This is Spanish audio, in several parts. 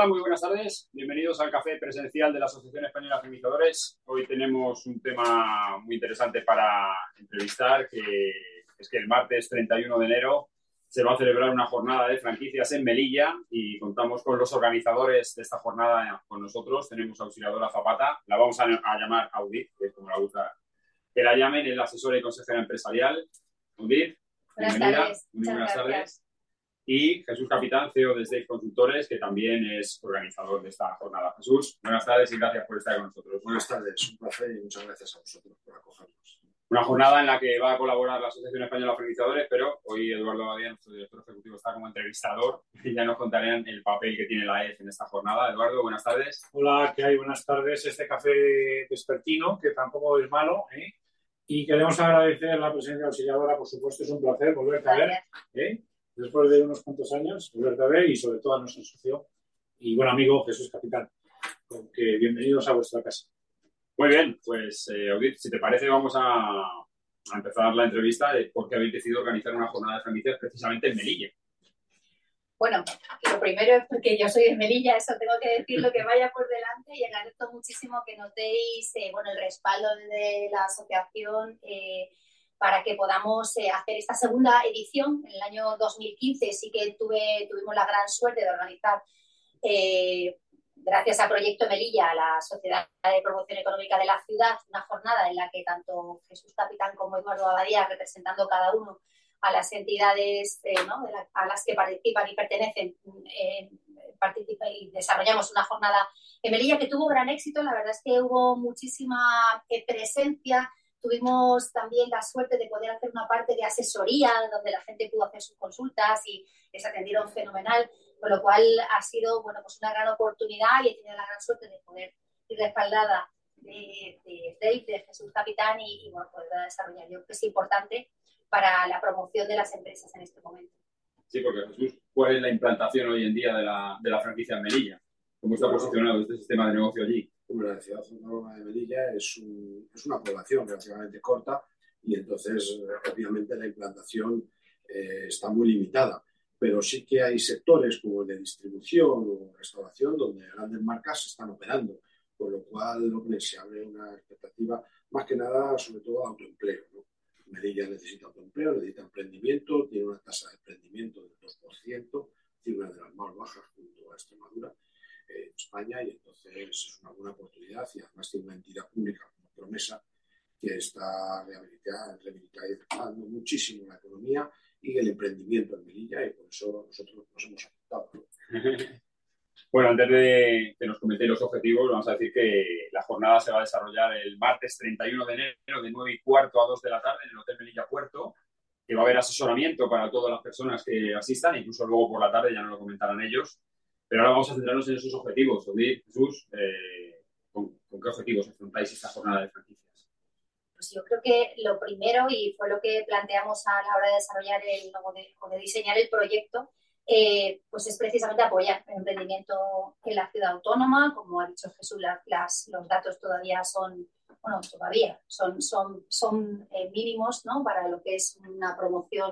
Hola, muy buenas tardes. Bienvenidos al café presencial de la Asociación Española de Feminizadores. Hoy tenemos un tema muy interesante para entrevistar, que es que el martes 31 de enero se va a celebrar una jornada de franquicias en Melilla y contamos con los organizadores de esta jornada con nosotros. Tenemos a Auxiliadora Zapata, la vamos a, llamar Audit, que es como la gusta que la llamen, el asesor y consejera empresarial. Audit, buenas tardes. Muy buenas tardes y Jesús Capitán, CEO de State Consultores, que también es organizador de esta jornada. Jesús, buenas tardes y gracias por estar con nosotros. Buenas tardes, un placer y muchas gracias a vosotros por acogernos. Una jornada en la que va a colaborar la Asociación Española de Organizadores, pero hoy Eduardo Badía, nuestro director ejecutivo, está como entrevistador y ya nos contarán el papel que tiene la EF en esta jornada. Eduardo, buenas tardes. Hola, ¿qué hay? Buenas tardes. Este café despertino, que tampoco es malo, ¿eh? Y queremos agradecer la presencia auxiliadora, por supuesto, es un placer volverte a ver. ¿eh? Después de unos cuantos años, volverte a ver y sobre todo a nuestro socio y buen amigo Jesús Capitán. Con que bienvenidos a vuestra casa. Muy bien, pues eh, Audit, si te parece vamos a, a, empezar la entrevista de por qué habéis decidido organizar una jornada de franquicias precisamente en Melilla. Bueno, lo primero es porque yo soy de Melilla, eso tengo que decir lo que vaya por delante y agradezco muchísimo que notéis eh, bueno, el respaldo de la asociación. Eh, para que podamos eh, hacer esta segunda edición. En el año 2015 sí que tuve, tuvimos la gran suerte de organizar, eh, gracias a Proyecto Melilla, la Sociedad de Promoción Económica de la Ciudad, una jornada en la que tanto Jesús Capitán como Eduardo Abadía, representando cada uno a las entidades eh, a las que participan y pertenecen, y desarrollamos una jornada en Melilla que tuvo gran éxito. La verdad es que hubo muchísima presencia Tuvimos también la suerte de poder hacer una parte de asesoría donde la gente pudo hacer sus consultas y les atendieron fenomenal, con lo cual ha sido bueno, pues una gran oportunidad y he tenido la gran suerte de poder ir respaldada de, de Dave, de Jesús Capitán y, bueno, poder desarrollar. Yo creo que es importante para la promoción de las empresas en este momento. Sí, porque Jesús, ¿cuál es la implantación hoy en día de la, de la franquicia en Melilla? ¿Cómo está posicionado este sistema de negocio allí? La ciudad autónoma de Melilla es, es, una población relativamente corta y entonces obviamente la implantación eh, está muy limitada. Pero sí que hay sectores como el de distribución o restauración donde grandes marcas están operando, con lo cual se abre una expectativa más que nada sobre todo autoempleo. ¿no? Melilla necesita autoempleo, necesita emprendimiento, tiene una tasa de emprendimiento del 2%, es una de las más bajas junto a Extremadura en España y entonces es una buena oportunidad y además tiene una entidad pública como promesa que está rehabilitando muchísimo la economía y el emprendimiento en Melilla y por eso nosotros nos hemos apuntado. Bueno, antes de que nos comentéis los objetivos, vamos a decir que la jornada se va a desarrollar el martes 31 de enero de 9 y cuarto a 2 de la tarde en el Hotel Melilla Puerto, que va a haber asesoramiento para todas las personas que asistan, incluso luego por la tarde, ya nos lo comentarán ellos, pero ahora vamos a centrarnos en esos objetivos. Jesús, eh, ¿con, qué objetivos afrontáis esta jornada de franquicias? Pues yo creo que lo primero, y fue lo que planteamos a la hora de desarrollar el, o de, diseñar el proyecto, eh, pues es precisamente apoyar el emprendimiento en la ciudad autónoma. Como ha dicho Jesús, los datos todavía son, bueno, todavía son, son, son eh, mínimos ¿no? para lo que es una promoción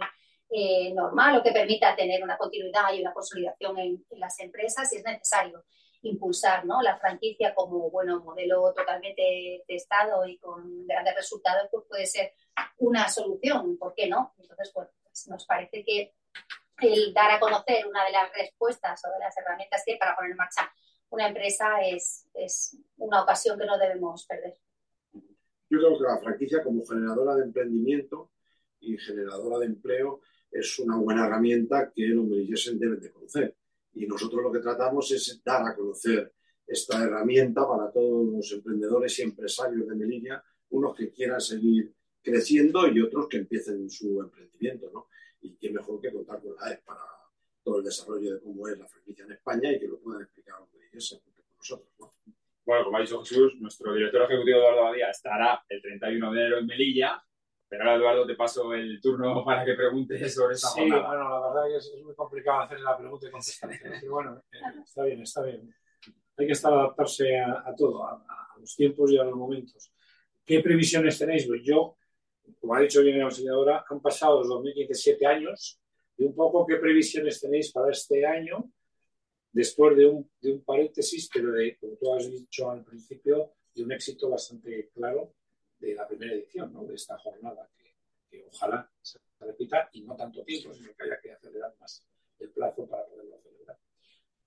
eh, normal o que permita tener una continuidad y una consolidación en, las empresas, y es necesario impulsar ¿no? la franquicia como bueno modelo totalmente testado y con grandes resultados, pues puede ser una solución, ¿por qué no? Entonces, pues nos parece que el dar a conocer una de las respuestas o de las herramientas que hay para poner en marcha una empresa es, es una ocasión que no debemos perder. Yo creo que la franquicia como generadora de emprendimiento y generadora de empleo es una buena herramienta que los melillenses deben de conocer. Y nosotros lo que tratamos es dar a conocer esta herramienta para todos los emprendedores y empresarios de Melilla, unos que quieran seguir creciendo y otros que empiecen su emprendimiento. ¿no? Y qué mejor que contar con la EF para todo el desarrollo de cómo es la franquicia en España y que lo puedan explicar a los con nosotros. ¿no? Bueno, como ha dicho Jesús, nuestro director ejecutivo Eduardo Badía estará el 31 de enero en Melilla pero ahora, Eduardo, te paso el turno para que preguntes sobre esta sí, bueno, la verdad es que es muy complicado hacer la pregunta y contestar. Pero bueno, eh, está bien, está bien. Hay que estar adaptarse a, todo, a, los tiempos y a los momentos. ¿Qué previsiones tenéis? Pues yo, como ha dicho bien la señora, han pasado los 2017 años y un poco qué previsiones tenéis para este año después de un, de un paréntesis, pero de, como tú has dicho al principio, de un éxito bastante claro de la primera edición, ¿no? de esta jornada, que, que ojalá se repita y no tanto tiempo, sino que haya que acelerar más el plazo para poderlo celebrar.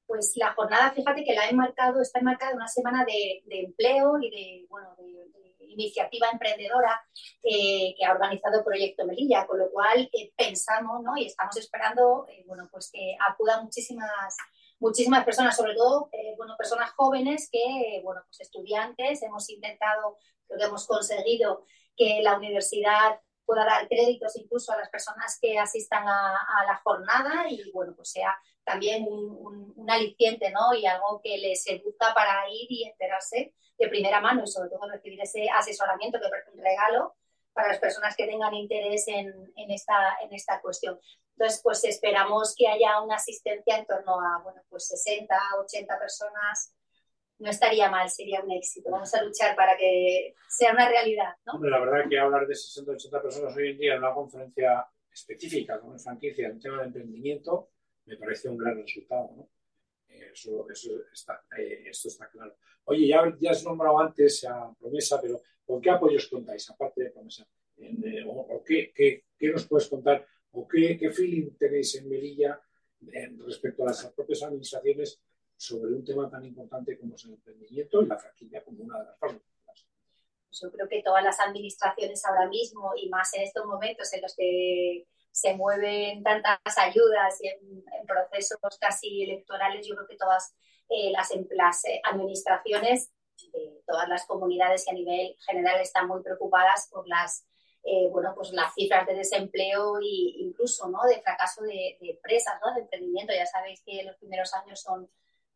Pues la jornada, fíjate que la he marcado, está enmarcada en una semana de, de empleo y de, bueno, de, de iniciativa emprendedora eh, que ha organizado Proyecto Melilla, con lo cual eh, pensamos ¿no? y estamos esperando eh, bueno, pues que acudan muchísimas muchísimas personas, sobre todo eh, bueno, personas jóvenes que, bueno, pues estudiantes, hemos intentado, creo que hemos conseguido que la universidad pueda dar créditos incluso a las personas que asistan a, a la jornada y bueno, pues sea también un, un, un, aliciente ¿no? y algo que les seduzca para ir y enterarse de primera mano y sobre todo recibir ese asesoramiento que es un regalo para las personas que tengan interés en, en, esta, en esta cuestión. Entonces, pues esperamos que haya una asistencia en torno a, bueno, pues 60, 80 personas no estaría mal, sería un éxito. Vamos a luchar para que sea una realidad. ¿no? Hombre, la verdad que hablar de 60 80 personas hoy en día en una conferencia específica como es franquicia en tema de emprendimiento me parece un gran resultado. ¿no? Eso, eso está, eh, esto está claro. Oye, ya, ya has nombrado antes a Promesa, pero ¿con qué apoyos contáis, aparte de Promesa? En, eh, o, o qué, qué, qué, nos puedes contar? ¿O qué, qué feeling tenéis en Melilla en, respecto a las propias administraciones sobre un tema tan importante como es el emprendimiento y la franquicia como una de las formas. Yo creo que todas las administraciones ahora mismo y más en estos momentos en los que se mueven tantas ayudas y en, en procesos casi electorales, yo creo que todas eh, las, las eh, administraciones de todas las comunidades y a nivel general están muy preocupadas por las eh, bueno, pues las cifras de desempleo e incluso ¿no? de fracaso de, de empresas, ¿no? de emprendimiento. Ya sabéis que los primeros años son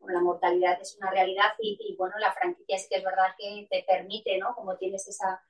la mortalidad es una realidad y, y, bueno, la franquicia es que es verdad que te permite, ¿no? Como tienes esa,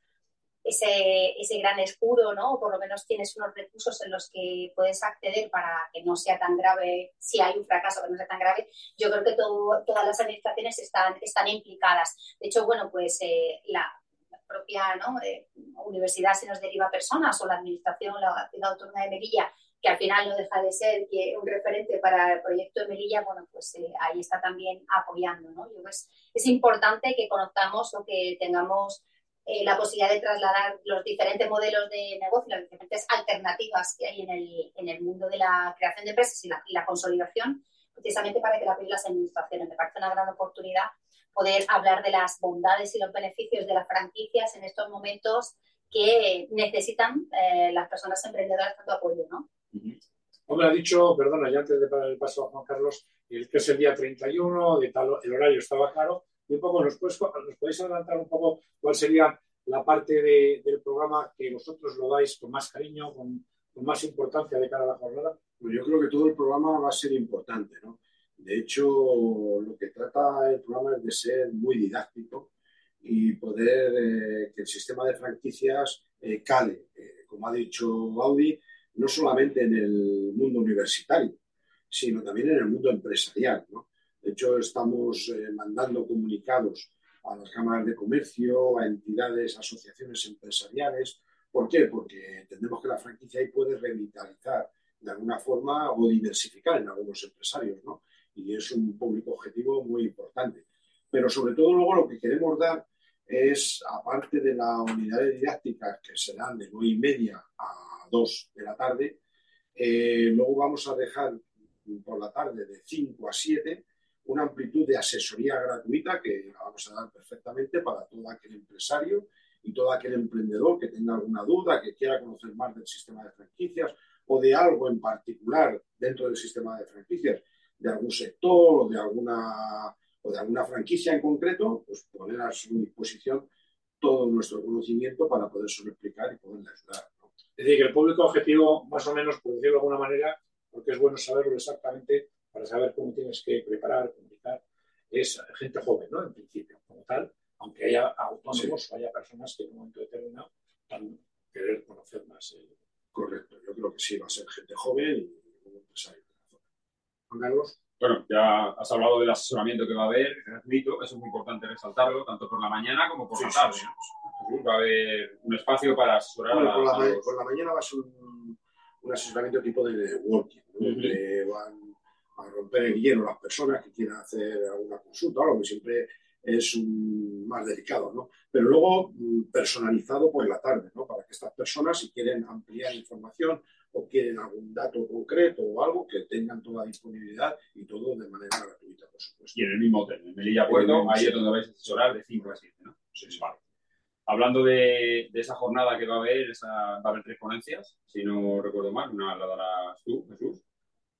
ese, ese gran escudo, ¿no? O por lo menos tienes unos recursos en los que puedes acceder para que no sea tan grave, si hay un fracaso que no sea tan grave, yo creo que todo, todas las administraciones están, están implicadas. De hecho, bueno, pues eh, la, la, propia ¿no? eh, universidad se nos deriva personas o la administración, la ciudad autónoma de Melilla que al final no deja de ser un referente para el proyecto de Melilla, bueno, pues eh, ahí está también apoyando, ¿no? Yo es, es importante que conozcamos o que tengamos eh, la posibilidad de trasladar los diferentes modelos de negocio, las diferentes alternativas que hay en el, en el mundo de la creación de empresas y la, consolidación, precisamente para que la las administraciones. Me parece una gran oportunidad poder hablar de las bondades y los beneficios de las franquicias en estos momentos que necesitan eh, las personas emprendedoras tanto apoyo, ¿no? Hombre, ha dicho, perdona, ya antes de parar el paso a Juan Carlos, el que es el día 31, de tal, el horario estaba claro, y un poco, ¿nos, puedes, ¿nos podéis adelantar un poco cuál sería la parte de, del programa que vosotros lo dais con más cariño, con, con, más importancia de cara a la jornada? Bueno, yo creo que todo el programa va a ser importante, ¿no? De hecho, lo que trata el programa es de ser muy didáctico y poder eh, que el sistema de franquicias eh, cale, eh, como ha dicho Audi, no solamente en el mundo universitario, sino también en el mundo empresarial. ¿no? De hecho, estamos eh, mandando comunicados a las cámaras de comercio, a entidades, asociaciones empresariales. ¿Por qué? Porque entendemos que la franquicia ahí puede revitalizar de alguna forma o diversificar en algunos empresarios, ¿no? Y es un público objetivo muy importante. Pero sobre todo luego lo que queremos dar es, aparte de las unidades didácticas que serán de 9 y media a 2 de la tarde, eh, luego vamos a dejar por la tarde de 5 a 7 una amplitud de asesoría gratuita que la vamos a dar perfectamente para todo aquel empresario y todo aquel emprendedor que tenga alguna duda, que quiera conocer más del sistema de franquicias o de algo en particular dentro del sistema de franquicias, de algún sector o de alguna, o de alguna franquicia en concreto, pues poner a su disposición todo nuestro conocimiento para poder explicar y poderle ayudar. Es decir, que el público objetivo, más o menos, por decirlo de alguna manera, porque es bueno saberlo exactamente, para saber cómo tienes que preparar, comunicar, es gente joven, ¿no? En principio, como tal, aunque haya autónomos sí. o haya personas que en un momento determinado van a querer conocer más. El... Correcto, yo creo que sí, va a ser gente joven y un empresario. Juan Carlos. Bueno, ya has hablado del asesoramiento que va a haber, gratuito, eso es muy importante resaltarlo, tanto por la mañana como por sí, la tarde. Sí. Va a haber un espacio para asesorar bueno, a, por, la, a por la mañana va a ser un, un asesoramiento tipo de networking, ¿no? uh -huh. van romper el hielo las personas que quieran hacer alguna consulta, algo que siempre es más delicado, ¿no? Pero luego mm, personalizado por la tarde, ¿no? Para que estas personas, si quieren ampliar información o quieren algún dato concreto o algo, que tengan toda disponibilidad y todo de manera gratuita, por supuesto. Y en el mismo hotel, en Melilla Puerto, ahí es donde vais a asesorar de 5 a 7, ¿no? Sí, sí. Vale. Hablando de, de, esa jornada que va a haber, esa, va a haber tres ponencias, si no recuerdo mal, una la darás tú, Jesús.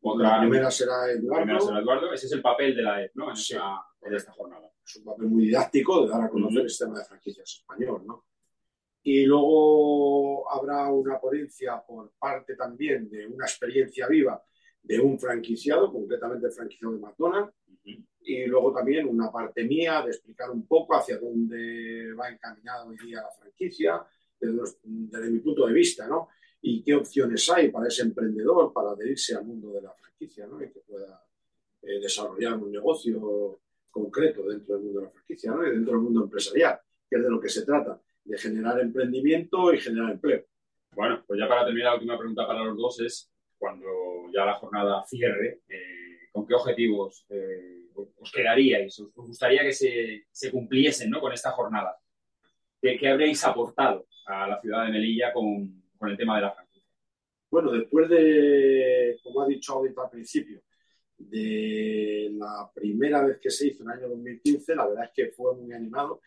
Otra, la primera será Eduardo. La primera será Eduardo. Ese es el papel de la EP, ¿no? En, sí. esta, en esta jornada es un papel muy didáctico de dar a conocer el sistema de franquicias español, ¿no? Y luego habrá una ponencia por parte también de una experiencia viva de un franquiciado, concretamente el franquiciado de McDonald's, y luego también una parte mía de explicar un poco hacia dónde va encaminada hoy día la franquicia, desde, desde, mi punto de vista, ¿no? Y qué opciones hay para ese emprendedor para adherirse al mundo de la franquicia, ¿no? Y que pueda eh, desarrollar un negocio concreto dentro del mundo de la franquicia ¿no? y dentro del mundo empresarial, que es de lo que se trata, de generar emprendimiento y generar empleo. Bueno, pues ya para terminar, la última pregunta para los dos es, cuando ya la jornada cierre, eh, ¿con qué objetivos eh, os quedaríais? ¿Os gustaría que se, se cumpliesen ¿no? con esta jornada? ¿Qué, ¿Qué, habréis aportado a la ciudad de Melilla con, con el tema de la franquicia? Bueno, después de, como ha dicho ahorita al principio, de la primera vez que se hizo en el año 2015, la verdad es que fue muy animado.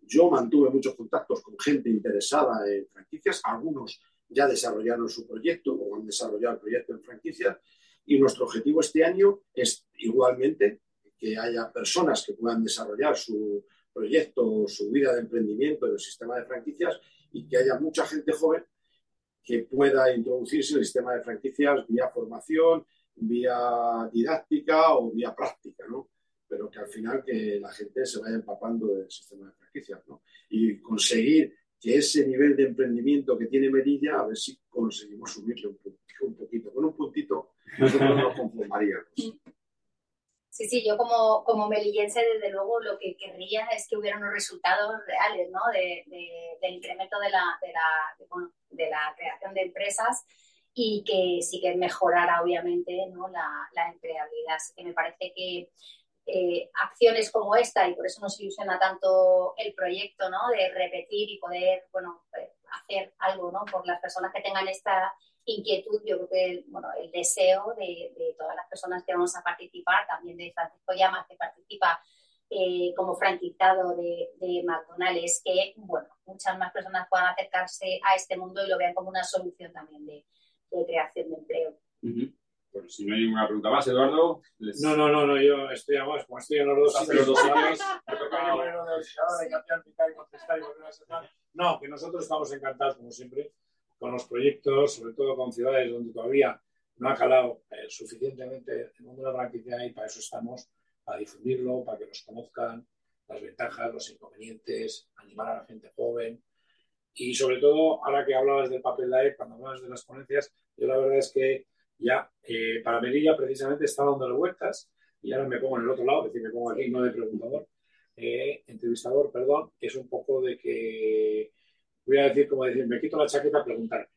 Yo mantuve muchos contactos con gente interesada en franquicias, algunos ya desarrollaron su proyecto o han desarrollado el proyecto en franquicias y nuestro objetivo este año es igualmente que haya personas que puedan desarrollar su proyecto, su vida de emprendimiento en el sistema de franquicias y que haya mucha gente joven que pueda introducirse en el sistema de franquicias vía formación, vía didáctica o vía práctica, ¿no? Pero que al final que la gente se vaya empapando del sistema de franquicias, ¿no? Y conseguir que ese nivel de emprendimiento que tiene Medilla, a ver si conseguimos subirle un, un poquito. Con un puntito nosotros nos conformaríamos. Sí, sí, yo como, como melillense, desde luego, lo que querría es que hubiera unos resultados reales, ¿no? De, de, del incremento de la, de, la, de la creación de empresas y que sí que mejorara obviamente ¿no? la, la, empleabilidad. Así que me parece que eh, acciones como esta, y por eso nos ilusiona tanto el proyecto, ¿no? de repetir y poder bueno, eh, hacer algo ¿no? por las personas que tengan esta inquietud, yo creo que bueno, el deseo de, de todas las personas que vamos a participar, también de Francisco Llamas, que participa eh, como franquizado de, de, McDonald's, es que bueno, muchas más personas puedan acercarse a este mundo y lo vean como una solución también de, de creación de empleo. Pues si no hay ninguna pregunta más, Eduardo. No, no, no, no, yo estoy a más, como estoy en los dos, hace los dos años. no, que nosotros estamos encantados, como siempre, con los proyectos, sobre todo con ciudades donde todavía no ha calado eh, suficientemente el mundo de la franquicia y para eso estamos, para difundirlo, para que nos conozcan las ventajas, los inconvenientes, animar a la gente joven, y sobre todo, ahora que hablabas del papel de AEP, cuando hablabas de las ponencias, yo la verdad es que ya eh, para Melilla precisamente estaba dando vueltas y ahora me pongo en el otro lado, es decir, me pongo aquí no de preguntador, entrevistador, perdón, es un poco de que, voy a decir, como decir, me quito la chaqueta a preguntarme.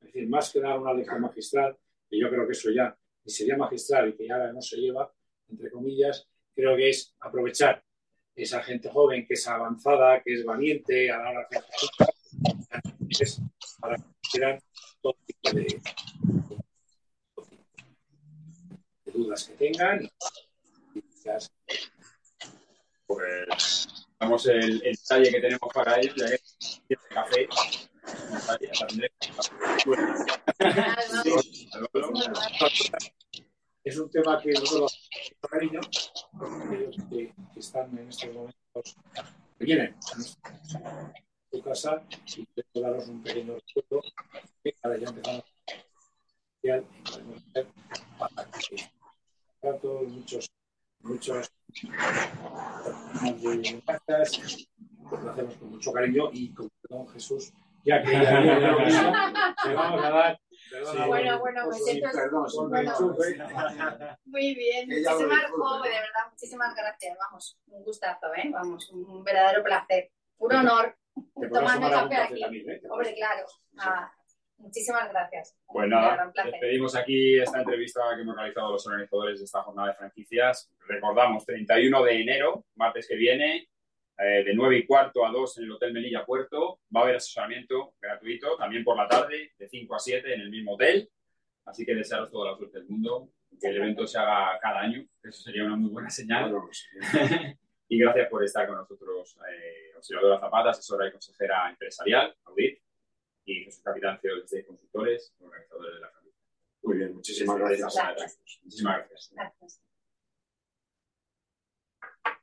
Es decir, más que dar una lección magistral, que yo creo que eso ya ni sería magistral y que ya no se lleva, entre comillas, creo que es aprovechar esa gente joven que es avanzada, que es valiente a la hora de hacer para que todo tipo de, de, dudas que tengan. Pues damos el, el detalle que tenemos para ellos, ya que tiene café. Es un tema que nosotros cariño, aquellos que, que están en estos momentos, que vienen tu casa y quiero daros un pequeño recuerdo que ahora ya empezamos podemos hacer para todos muchos muchos de cartas lo hacemos con mucho cariño y con don Jesús ya que ya le vamos a dar Sí, bueno, bueno, me siento perdón, bueno, Muy bien, muchísimas, oh, de verdad, muchísimas gracias. Vamos, un gustazo, ¿eh? Vamos, un verdadero placer, un honor. Tomando café aquí. También, ¿eh? Hombre, claro. Ah, Muchísimas gracias. Pues nada, despedimos aquí esta entrevista que hemos realizado los organizadores de esta jornada de franquicias. Recordamos, 31 de enero, martes que viene, eh, de 9 y cuarto a 2 en el Hotel Melilla Puerto. Va a haber asesoramiento gratuito, también por la tarde, de 5 a 7 en el mismo hotel. Así que desearos toda la suerte del mundo, que el evento se haga cada año. Eso sería una muy buena señal. y gracias por estar con nosotros, eh, observadora Zapata, asesora y consejera empresarial, Audit, y Jesús Capitán, CEO de Consultores, organizadores de la familia. Muy bien, muchísimas gracias. Muchísimas gracias. gracias.